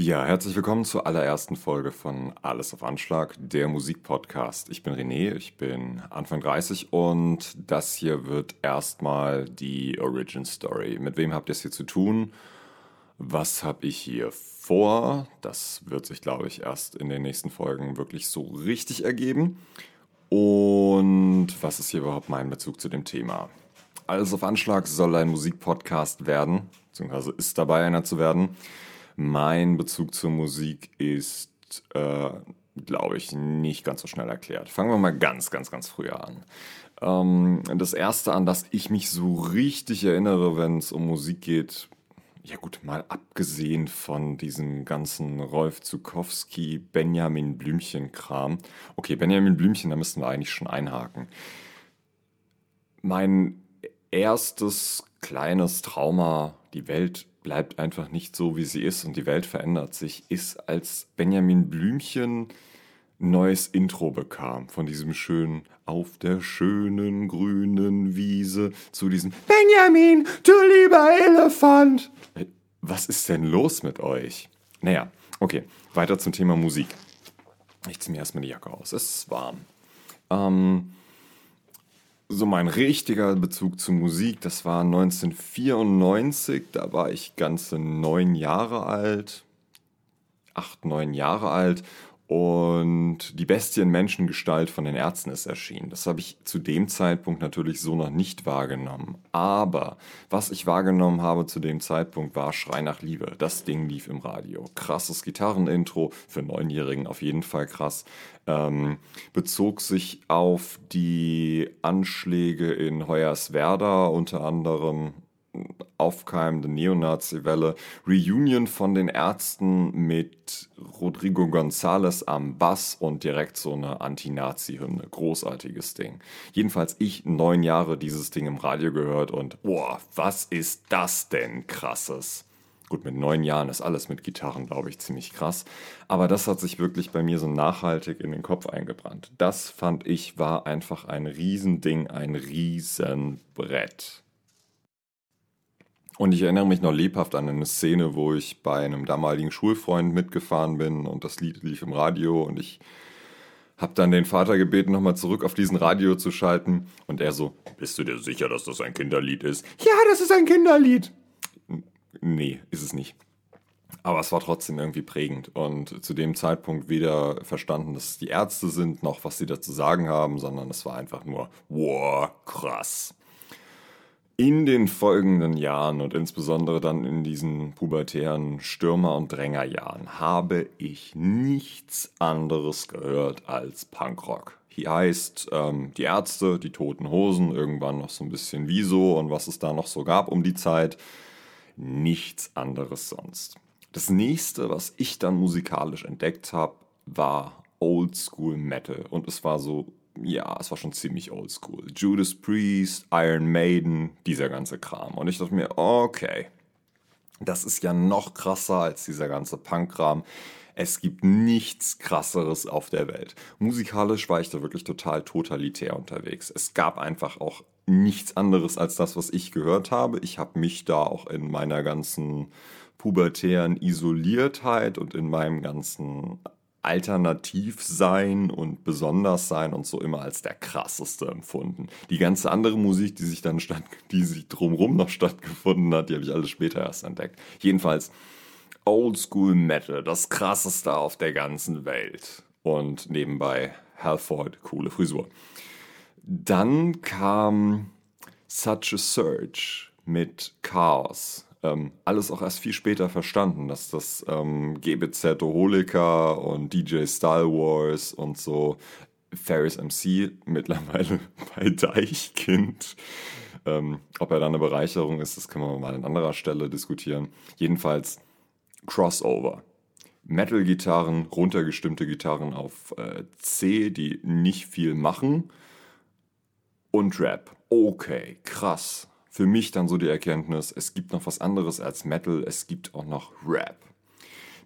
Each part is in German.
Ja, herzlich willkommen zur allerersten Folge von Alles auf Anschlag, der Musikpodcast. Ich bin René, ich bin Anfang 30 und das hier wird erstmal die Origin Story. Mit wem habt ihr es hier zu tun? Was habe ich hier vor? Das wird sich, glaube ich, erst in den nächsten Folgen wirklich so richtig ergeben. Und was ist hier überhaupt mein Bezug zu dem Thema? Alles auf Anschlag soll ein Musikpodcast werden, beziehungsweise ist dabei einer zu werden mein Bezug zur Musik ist, äh, glaube ich, nicht ganz so schnell erklärt. Fangen wir mal ganz, ganz, ganz früher an. Ähm, das erste, an das ich mich so richtig erinnere, wenn es um Musik geht, ja gut, mal abgesehen von diesem ganzen Rolf Zukowski, Benjamin Blümchen-Kram. Okay, Benjamin Blümchen, da müssten wir eigentlich schon einhaken. Mein erstes kleines Trauma, die Welt bleibt einfach nicht so, wie sie ist und die Welt verändert sich, ist, als Benjamin Blümchen neues Intro bekam von diesem schönen Auf der schönen grünen Wiese zu diesem Benjamin, du lieber Elefant. Was ist denn los mit euch? Naja, okay, weiter zum Thema Musik. Ich ziehe mir erstmal die Jacke aus, es ist warm. Ähm, so mein richtiger Bezug zu Musik, das war 1994, da war ich ganze neun Jahre alt, acht, neun Jahre alt und die Bestie in Menschengestalt von den Ärzten ist erschienen. Das habe ich zu dem Zeitpunkt natürlich so noch nicht wahrgenommen. Aber was ich wahrgenommen habe zu dem Zeitpunkt war Schrei nach Liebe. Das Ding lief im Radio. Krasses Gitarrenintro, für Neunjährigen auf jeden Fall krass. Ähm, bezog sich auf die Anschläge in Hoyerswerda unter anderem aufkeimende Neonazi-Welle, Reunion von den Ärzten mit Rodrigo González am Bass und direkt so eine Anti-Nazi-Hymne. Großartiges Ding. Jedenfalls ich neun Jahre dieses Ding im Radio gehört und boah, was ist das denn krasses? Gut, mit neun Jahren ist alles mit Gitarren, glaube ich, ziemlich krass. Aber das hat sich wirklich bei mir so nachhaltig in den Kopf eingebrannt. Das fand ich war einfach ein Riesending, ein Riesenbrett. Und ich erinnere mich noch lebhaft an eine Szene, wo ich bei einem damaligen Schulfreund mitgefahren bin und das Lied lief im Radio und ich habe dann den Vater gebeten, nochmal zurück auf diesen Radio zu schalten und er so, bist du dir sicher, dass das ein Kinderlied ist? Ja, das ist ein Kinderlied. Nee, ist es nicht. Aber es war trotzdem irgendwie prägend und zu dem Zeitpunkt weder verstanden, dass es die Ärzte sind, noch was sie dazu sagen haben, sondern es war einfach nur, wow, krass. In den folgenden Jahren und insbesondere dann in diesen pubertären Stürmer- und Drängerjahren habe ich nichts anderes gehört als Punkrock. Hier heißt ähm, die Ärzte, die Toten Hosen, irgendwann noch so ein bisschen Wieso und was es da noch so gab um die Zeit. Nichts anderes sonst. Das nächste, was ich dann musikalisch entdeckt habe, war Old School Metal und es war so ja, es war schon ziemlich oldschool. Judas Priest, Iron Maiden, dieser ganze Kram. Und ich dachte mir, okay, das ist ja noch krasser als dieser ganze Punk-Kram. Es gibt nichts krasseres auf der Welt. Musikalisch war ich da wirklich total totalitär unterwegs. Es gab einfach auch nichts anderes als das, was ich gehört habe. Ich habe mich da auch in meiner ganzen pubertären Isoliertheit und in meinem ganzen alternativ sein und besonders sein und so immer als der krasseste empfunden. Die ganze andere Musik, die sich dann statt, die sich drumherum noch stattgefunden hat, die habe ich alles später erst entdeckt. Jedenfalls Oldschool Metal, das krasseste auf der ganzen Welt. Und nebenbei Halford, coole Frisur. Dann kam Such a Surge mit Chaos ähm, alles auch erst viel später verstanden, dass das ähm, GBZ Holika und DJ Star Wars und so Ferris MC mittlerweile bei Deichkind. Ähm, ob er da eine Bereicherung ist, das können wir mal an anderer Stelle diskutieren. Jedenfalls Crossover. Metal-Gitarren, runtergestimmte Gitarren auf äh, C, die nicht viel machen. Und Rap. Okay, krass für mich dann so die Erkenntnis, es gibt noch was anderes als Metal, es gibt auch noch Rap.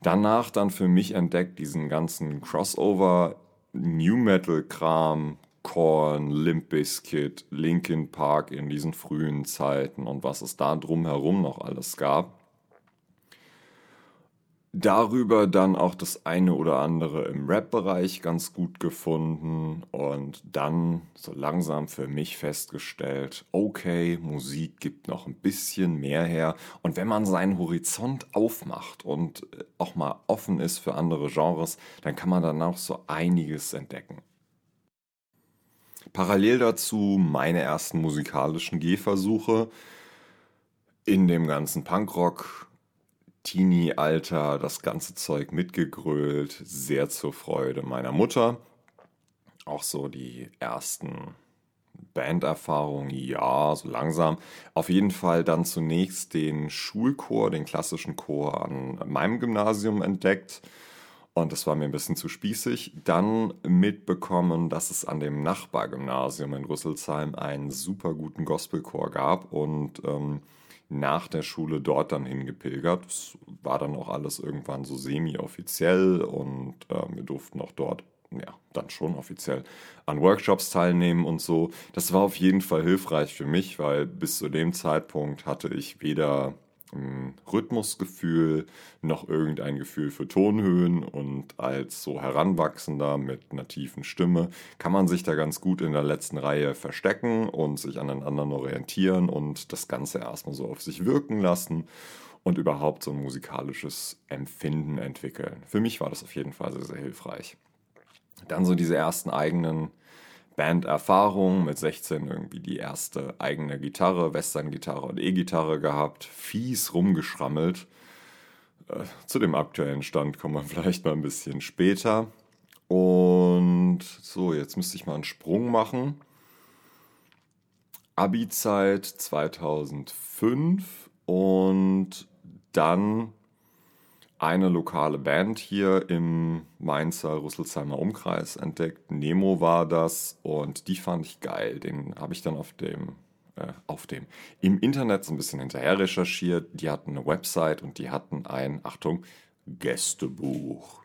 Danach dann für mich entdeckt diesen ganzen Crossover, New Metal Kram, Korn, Limp Bizkit, Linkin Park in diesen frühen Zeiten und was es da drumherum noch alles gab. Darüber dann auch das eine oder andere im Rap-Bereich ganz gut gefunden und dann so langsam für mich festgestellt, okay, Musik gibt noch ein bisschen mehr her und wenn man seinen Horizont aufmacht und auch mal offen ist für andere Genres, dann kann man dann auch so einiges entdecken. Parallel dazu meine ersten musikalischen Gehversuche in dem ganzen Punkrock Teenie-Alter das ganze Zeug mitgegrölt, sehr zur Freude meiner Mutter. Auch so die ersten Banderfahrungen, ja, so langsam. Auf jeden Fall dann zunächst den Schulchor, den klassischen Chor an meinem Gymnasium entdeckt. Und das war mir ein bisschen zu spießig. Dann mitbekommen, dass es an dem Nachbargymnasium in Rüsselsheim einen super guten Gospelchor gab und ähm, nach der Schule dort dann hingepilgert. Das war dann auch alles irgendwann so semi-offiziell und äh, wir durften auch dort, ja, dann schon offiziell an Workshops teilnehmen und so. Das war auf jeden Fall hilfreich für mich, weil bis zu dem Zeitpunkt hatte ich weder Rhythmusgefühl noch irgendein Gefühl für Tonhöhen und als so Heranwachsender mit einer tiefen Stimme kann man sich da ganz gut in der letzten Reihe verstecken und sich an den anderen orientieren und das Ganze erstmal so auf sich wirken lassen und überhaupt so ein musikalisches Empfinden entwickeln. Für mich war das auf jeden Fall sehr, sehr hilfreich. Dann so diese ersten eigenen Banderfahrung, mit 16 irgendwie die erste eigene Gitarre, Western-Gitarre und E-Gitarre gehabt, fies rumgeschrammelt. Äh, zu dem aktuellen Stand kommen wir vielleicht mal ein bisschen später. Und so, jetzt müsste ich mal einen Sprung machen. Abi-Zeit 2005 und dann eine lokale Band hier im Mainzer Rüsselsheimer Umkreis entdeckt. Nemo war das und die fand ich geil. Den habe ich dann auf dem, äh, auf dem, im Internet so ein bisschen hinterher recherchiert. Die hatten eine Website und die hatten ein, Achtung, Gästebuch.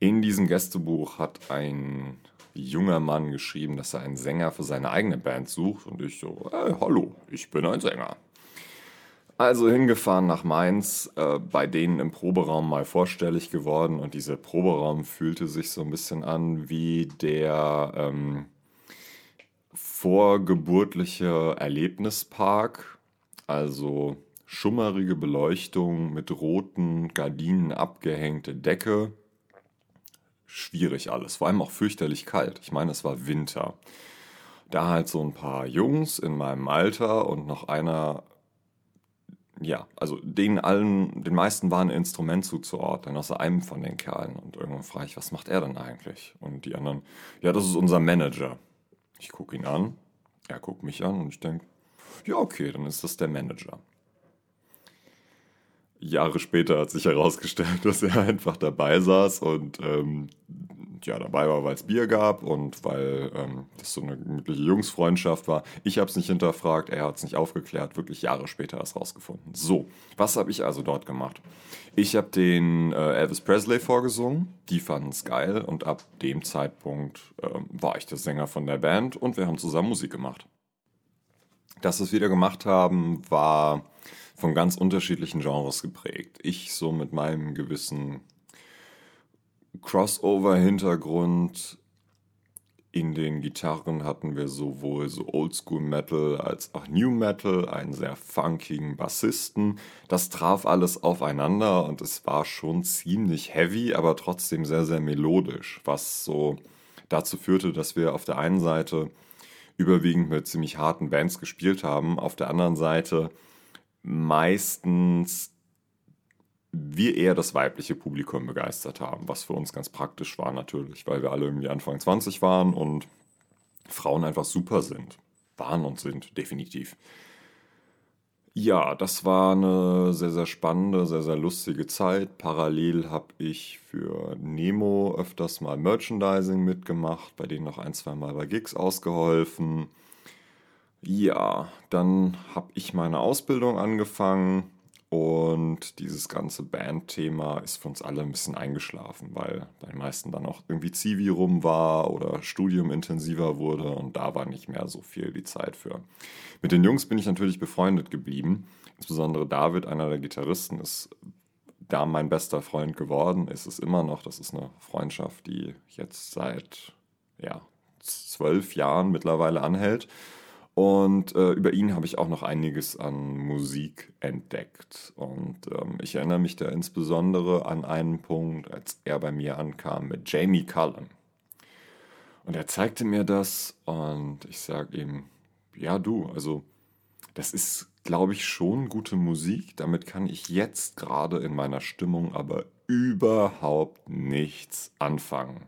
In diesem Gästebuch hat ein junger Mann geschrieben, dass er einen Sänger für seine eigene Band sucht und ich so, hey, hallo, ich bin ein Sänger. Also hingefahren nach Mainz, äh, bei denen im Proberaum mal vorstellig geworden und dieser Proberaum fühlte sich so ein bisschen an wie der ähm, vorgeburtliche Erlebnispark, also schummerige Beleuchtung mit roten Gardinen abgehängte Decke. Schwierig alles, vor allem auch fürchterlich kalt. Ich meine, es war Winter. Da halt so ein paar Jungs in meinem Alter und noch einer ja, also denen allen, den meisten war ein Instrument zuzuordnen, außer einem von den Kerlen. Und irgendwann frage ich, was macht er denn eigentlich? Und die anderen, ja, das ist unser Manager. Ich gucke ihn an, er guckt mich an und ich denke, ja, okay, dann ist das der Manager. Jahre später hat sich herausgestellt, dass er einfach dabei saß und ähm, ja, dabei war, weil es Bier gab und weil ähm, das so eine gemütliche Jungsfreundschaft war. Ich habe es nicht hinterfragt, er hat es nicht aufgeklärt, wirklich Jahre später erst rausgefunden. So, was habe ich also dort gemacht? Ich habe den äh, Elvis Presley vorgesungen, die fanden es geil und ab dem Zeitpunkt äh, war ich der Sänger von der Band und wir haben zusammen Musik gemacht. Das, was wir da gemacht haben, war von ganz unterschiedlichen Genres geprägt. Ich so mit meinem gewissen Crossover-Hintergrund. In den Gitarren hatten wir sowohl so Oldschool Metal als auch New Metal, einen sehr funkigen Bassisten. Das traf alles aufeinander und es war schon ziemlich heavy, aber trotzdem sehr, sehr melodisch, was so dazu führte, dass wir auf der einen Seite überwiegend mit ziemlich harten Bands gespielt haben, auf der anderen Seite meistens wir eher das weibliche Publikum begeistert haben, was für uns ganz praktisch war natürlich, weil wir alle irgendwie Anfang 20 waren und Frauen einfach super sind. Waren und sind, definitiv. Ja, das war eine sehr, sehr spannende, sehr, sehr lustige Zeit. Parallel habe ich für Nemo öfters mal Merchandising mitgemacht, bei denen noch ein, zwei Mal bei Gigs ausgeholfen. Ja, dann habe ich meine Ausbildung angefangen und dieses ganze Bandthema ist für uns alle ein bisschen eingeschlafen, weil bei den meisten dann auch irgendwie Zivi rum war oder Studium intensiver wurde und da war nicht mehr so viel die Zeit für. Mit den Jungs bin ich natürlich befreundet geblieben. Insbesondere David, einer der Gitarristen, ist da mein bester Freund geworden, ist es immer noch. Das ist eine Freundschaft, die jetzt seit ja, zwölf Jahren mittlerweile anhält. Und äh, über ihn habe ich auch noch einiges an Musik entdeckt. Und ähm, ich erinnere mich da insbesondere an einen Punkt, als er bei mir ankam mit Jamie Cullum. Und er zeigte mir das und ich sage ihm, ja du, also das ist, glaube ich, schon gute Musik. Damit kann ich jetzt gerade in meiner Stimmung aber überhaupt nichts anfangen.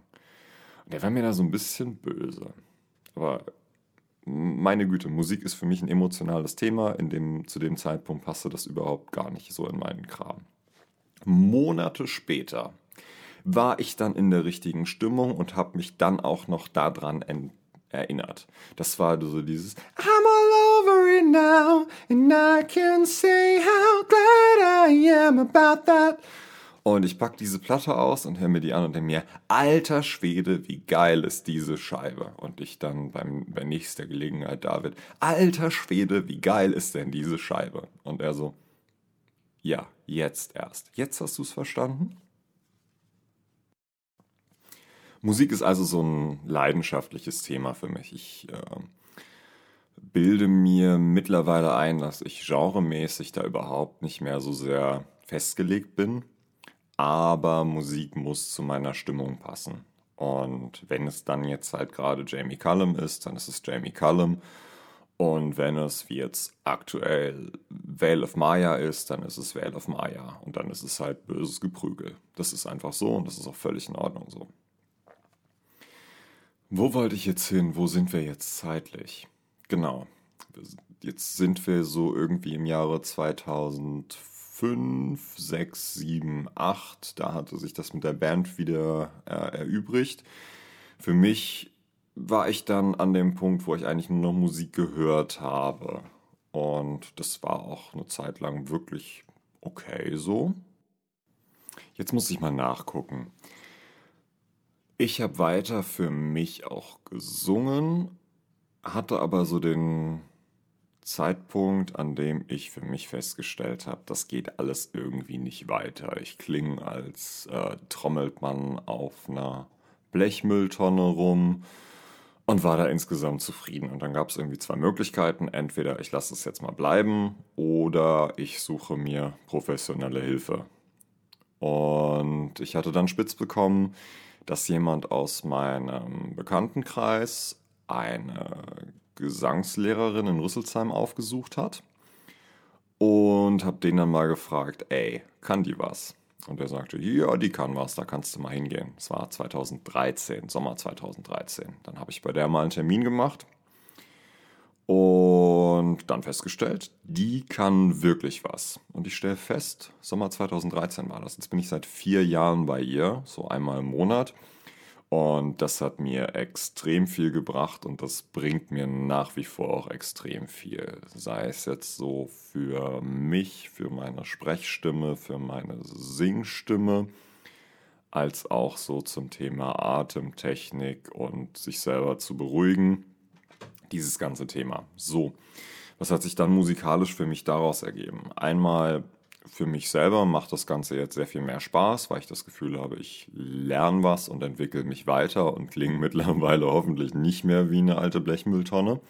Und er war mir da so ein bisschen böse. Aber meine Güte, Musik ist für mich ein emotionales Thema. In dem, zu dem Zeitpunkt passte das überhaupt gar nicht so in meinen Kram. Monate später war ich dann in der richtigen Stimmung und habe mich dann auch noch daran erinnert. Das war so dieses I'm all over it now and I can say how glad I am about that. Und ich packe diese Platte aus und höre mir die an und denke mir, alter Schwede, wie geil ist diese Scheibe. Und ich dann beim, bei nächster Gelegenheit, David, alter Schwede, wie geil ist denn diese Scheibe? Und er so, ja, jetzt erst. Jetzt hast du es verstanden? Musik ist also so ein leidenschaftliches Thema für mich. Ich äh, bilde mir mittlerweile ein, dass ich genremäßig da überhaupt nicht mehr so sehr festgelegt bin aber Musik muss zu meiner Stimmung passen. Und wenn es dann jetzt halt gerade Jamie Cullum ist, dann ist es Jamie Cullum. Und wenn es wie jetzt aktuell Vale of Maya ist, dann ist es Vale of Maya. Und dann ist es halt böses Geprügel. Das ist einfach so und das ist auch völlig in Ordnung so. Wo wollte ich jetzt hin? Wo sind wir jetzt zeitlich? Genau. Jetzt sind wir so irgendwie im Jahre 2004. 5, 6, 7, 8. Da hatte sich das mit der Band wieder äh, erübrigt. Für mich war ich dann an dem Punkt, wo ich eigentlich nur noch Musik gehört habe. Und das war auch eine Zeit lang wirklich okay so. Jetzt muss ich mal nachgucken. Ich habe weiter für mich auch gesungen, hatte aber so den Zeitpunkt, an dem ich für mich festgestellt habe, das geht alles irgendwie nicht weiter. Ich klinge als äh, trommelt man auf einer Blechmülltonne rum und war da insgesamt zufrieden. Und dann gab es irgendwie zwei Möglichkeiten. Entweder ich lasse es jetzt mal bleiben oder ich suche mir professionelle Hilfe. Und ich hatte dann spitz bekommen, dass jemand aus meinem Bekanntenkreis eine Gesangslehrerin in Rüsselsheim aufgesucht hat und habe den dann mal gefragt, ey, kann die was? Und er sagte, ja, die kann was, da kannst du mal hingehen. Das war 2013, Sommer 2013. Dann habe ich bei der mal einen Termin gemacht und dann festgestellt, die kann wirklich was. Und ich stelle fest, Sommer 2013 war das. Jetzt bin ich seit vier Jahren bei ihr, so einmal im Monat. Und das hat mir extrem viel gebracht und das bringt mir nach wie vor auch extrem viel. Sei es jetzt so für mich, für meine Sprechstimme, für meine Singstimme, als auch so zum Thema Atemtechnik und sich selber zu beruhigen. Dieses ganze Thema. So, was hat sich dann musikalisch für mich daraus ergeben? Einmal für mich selber macht das Ganze jetzt sehr viel mehr Spaß, weil ich das Gefühl habe, ich lerne was und entwickle mich weiter und klinge mittlerweile hoffentlich nicht mehr wie eine alte Blechmülltonne.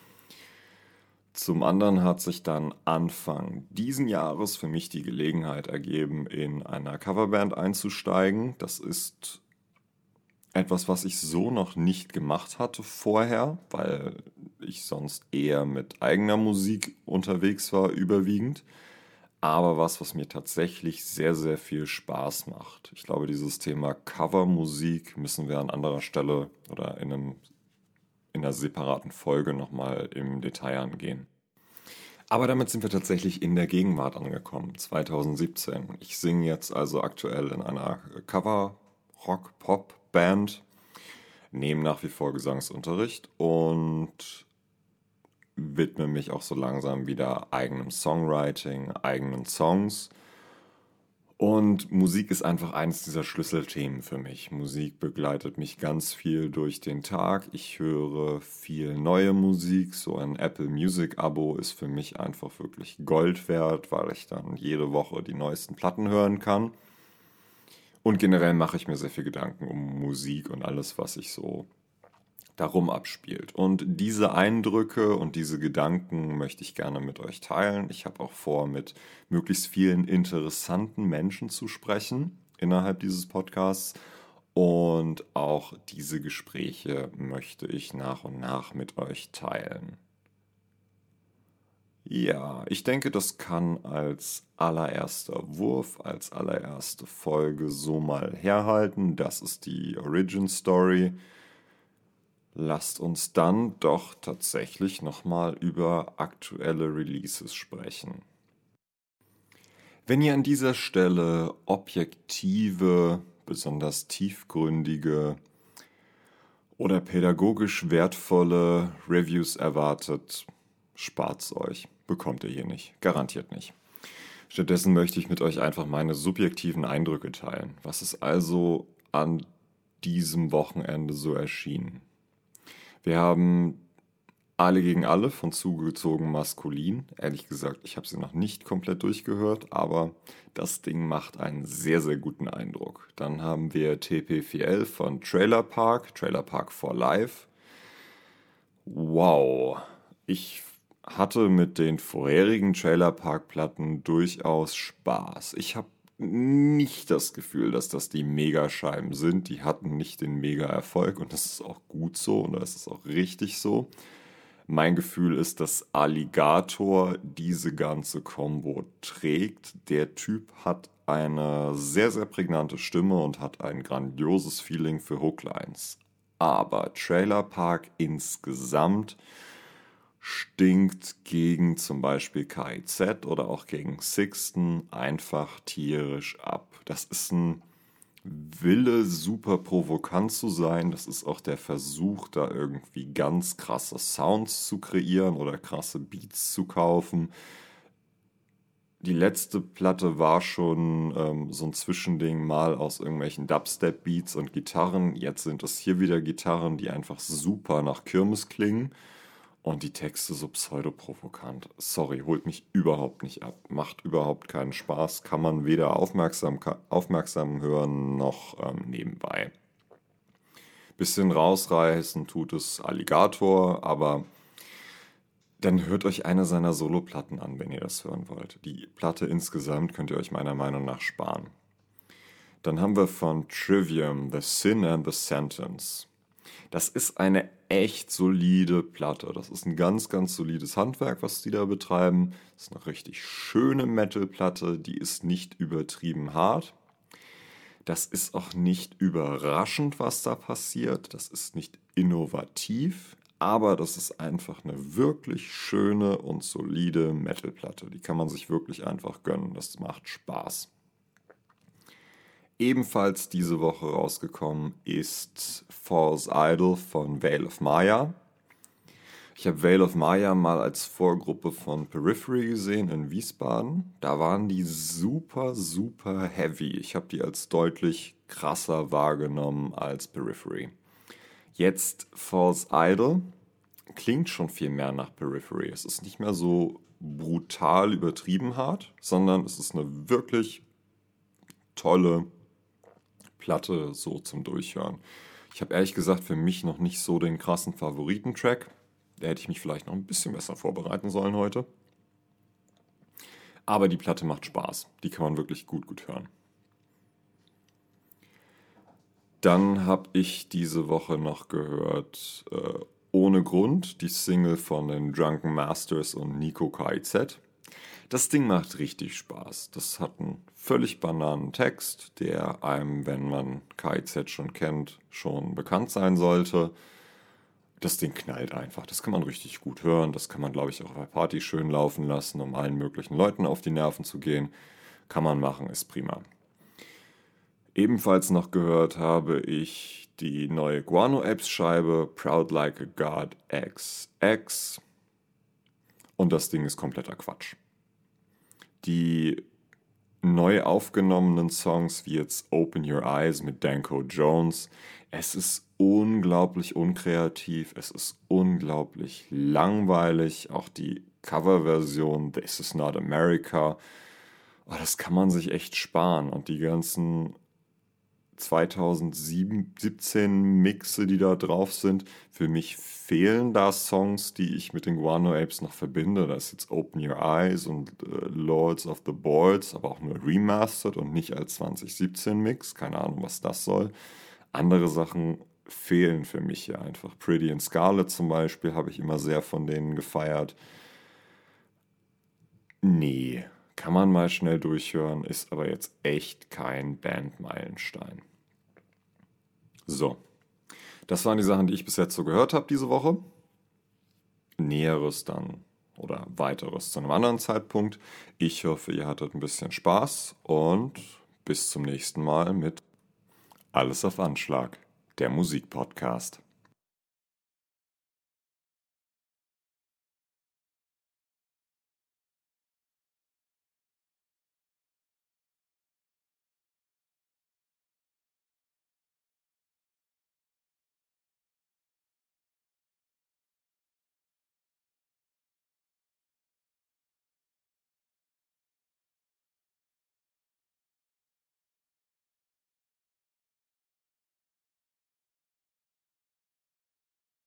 Zum anderen hat sich dann Anfang diesen Jahres für mich die Gelegenheit ergeben, in einer Coverband einzusteigen. Das ist etwas, was ich so noch nicht gemacht hatte vorher, weil ich sonst eher mit eigener Musik unterwegs war, überwiegend aber was, was mir tatsächlich sehr, sehr viel Spaß macht. Ich glaube, dieses Thema Covermusik müssen wir an anderer Stelle oder in, einem, in einer separaten Folge nochmal im Detail angehen. Aber damit sind wir tatsächlich in der Gegenwart angekommen, 2017. Ich singe jetzt also aktuell in einer Cover-Rock-Pop-Band, nehme nach wie vor Gesangsunterricht und widme mich auch so langsam wieder eigenem Songwriting, eigenen Songs. Und Musik ist einfach eines dieser Schlüsselthemen für mich. Musik begleitet mich ganz viel durch den Tag. Ich höre viel neue Musik. So ein Apple Music Abo ist für mich einfach wirklich Gold wert, weil ich dann jede Woche die neuesten Platten hören kann. Und generell mache ich mir sehr viel Gedanken um Musik und alles, was sich so darum abspielt. Und diese Eindrücke und diese Gedanken möchte ich gerne mit euch teilen. Ich habe auch vor, mit möglichst vielen interessanten Menschen zu sprechen innerhalb dieses Podcasts. Und auch diese Gespräche möchte ich nach und nach mit euch teilen. Ja, ich denke, das kann als allererster Wurf, als allererste Folge so mal herhalten. Das ist die Origin Story. Lasst uns dann doch tatsächlich nochmal über aktuelle Releases sprechen. Wenn ihr an dieser Stelle objektive, besonders tiefgründige oder pädagogisch wertvolle Reviews erwartet, spart's euch. Bekommt ihr hier nicht. Garantiert nicht. Stattdessen möchte ich mit euch einfach meine subjektiven Eindrücke teilen. Was ist also an diesem Wochenende so erschienen? Wir haben alle gegen alle von zugezogen maskulin. Ehrlich gesagt, ich habe sie noch nicht komplett durchgehört, aber das Ding macht einen sehr, sehr guten Eindruck. Dann haben wir TP4L von Trailer Park, Trailer Park for Life. Wow, ich hatte mit den vorherigen Trailer Park Platten durchaus Spaß. Ich habe nicht das Gefühl, dass das die Megascheiben sind. Die hatten nicht den Mega-Erfolg und das ist auch gut so und das ist auch richtig so. Mein Gefühl ist, dass Alligator diese ganze Combo trägt. Der Typ hat eine sehr, sehr prägnante Stimme und hat ein grandioses Feeling für Hooklines. Aber Trailer Park insgesamt stinkt gegen zum Beispiel KIZ oder auch gegen Sixten einfach tierisch ab. Das ist ein Wille, super provokant zu sein. Das ist auch der Versuch, da irgendwie ganz krasse Sounds zu kreieren oder krasse Beats zu kaufen. Die letzte Platte war schon ähm, so ein Zwischending mal aus irgendwelchen Dubstep-Beats und Gitarren. Jetzt sind es hier wieder Gitarren, die einfach super nach Kirmes klingen. Und die Texte so pseudoprovokant. Sorry, holt mich überhaupt nicht ab. Macht überhaupt keinen Spaß. Kann man weder aufmerksam, aufmerksam hören noch ähm, nebenbei. Bisschen rausreißen tut es Alligator, aber dann hört euch eine seiner Soloplatten an, wenn ihr das hören wollt. Die Platte insgesamt könnt ihr euch meiner Meinung nach sparen. Dann haben wir von Trivium The Sin and the Sentence. Das ist eine echt solide Platte. Das ist ein ganz, ganz solides Handwerk, was die da betreiben. Das ist eine richtig schöne Metal-Platte, die ist nicht übertrieben hart. Das ist auch nicht überraschend, was da passiert. Das ist nicht innovativ, aber das ist einfach eine wirklich schöne und solide Metal-Platte. Die kann man sich wirklich einfach gönnen. Das macht Spaß. Ebenfalls diese Woche rausgekommen ist False Idol von Veil of Maya. Ich habe Veil of Maya mal als Vorgruppe von Periphery gesehen in Wiesbaden. Da waren die super, super heavy. Ich habe die als deutlich krasser wahrgenommen als Periphery. Jetzt False Idol klingt schon viel mehr nach Periphery. Es ist nicht mehr so brutal übertrieben hart, sondern es ist eine wirklich tolle Platte so zum Durchhören. Ich habe ehrlich gesagt für mich noch nicht so den krassen Favoritentrack. Da hätte ich mich vielleicht noch ein bisschen besser vorbereiten sollen heute. Aber die Platte macht Spaß. Die kann man wirklich gut, gut hören. Dann habe ich diese Woche noch gehört äh, Ohne Grund, die Single von den Drunken Masters und Nico KIZ. Das Ding macht richtig Spaß. Das hat einen völlig bananen Text, der einem, wenn man KIZ schon kennt, schon bekannt sein sollte. Das Ding knallt einfach. Das kann man richtig gut hören. Das kann man, glaube ich, auch bei Party schön laufen lassen, um allen möglichen Leuten auf die Nerven zu gehen. Kann man machen, ist prima. Ebenfalls noch gehört habe ich die neue Guano Apps Scheibe Proud Like a God XX. Und das Ding ist kompletter Quatsch die neu aufgenommenen Songs wie jetzt Open Your Eyes mit Danko Jones. Es ist unglaublich unkreativ, es ist unglaublich langweilig. Auch die Coverversion This is Not America. Oh, das kann man sich echt sparen. Und die ganzen 2017 Mixe, die da drauf sind. Für mich fehlen da Songs, die ich mit den Guano Apes noch verbinde. Da ist jetzt Open Your Eyes und äh, Lords of the Boards, aber auch nur remastered und nicht als 2017 Mix. Keine Ahnung, was das soll. Andere Sachen fehlen für mich hier einfach. Pretty in Scarlet zum Beispiel habe ich immer sehr von denen gefeiert. Nee, kann man mal schnell durchhören, ist aber jetzt echt kein Bandmeilenstein. So, das waren die Sachen, die ich bis jetzt so gehört habe diese Woche. Näheres dann oder weiteres zu einem anderen Zeitpunkt. Ich hoffe, ihr hattet ein bisschen Spaß und bis zum nächsten Mal mit Alles auf Anschlag, der Musikpodcast.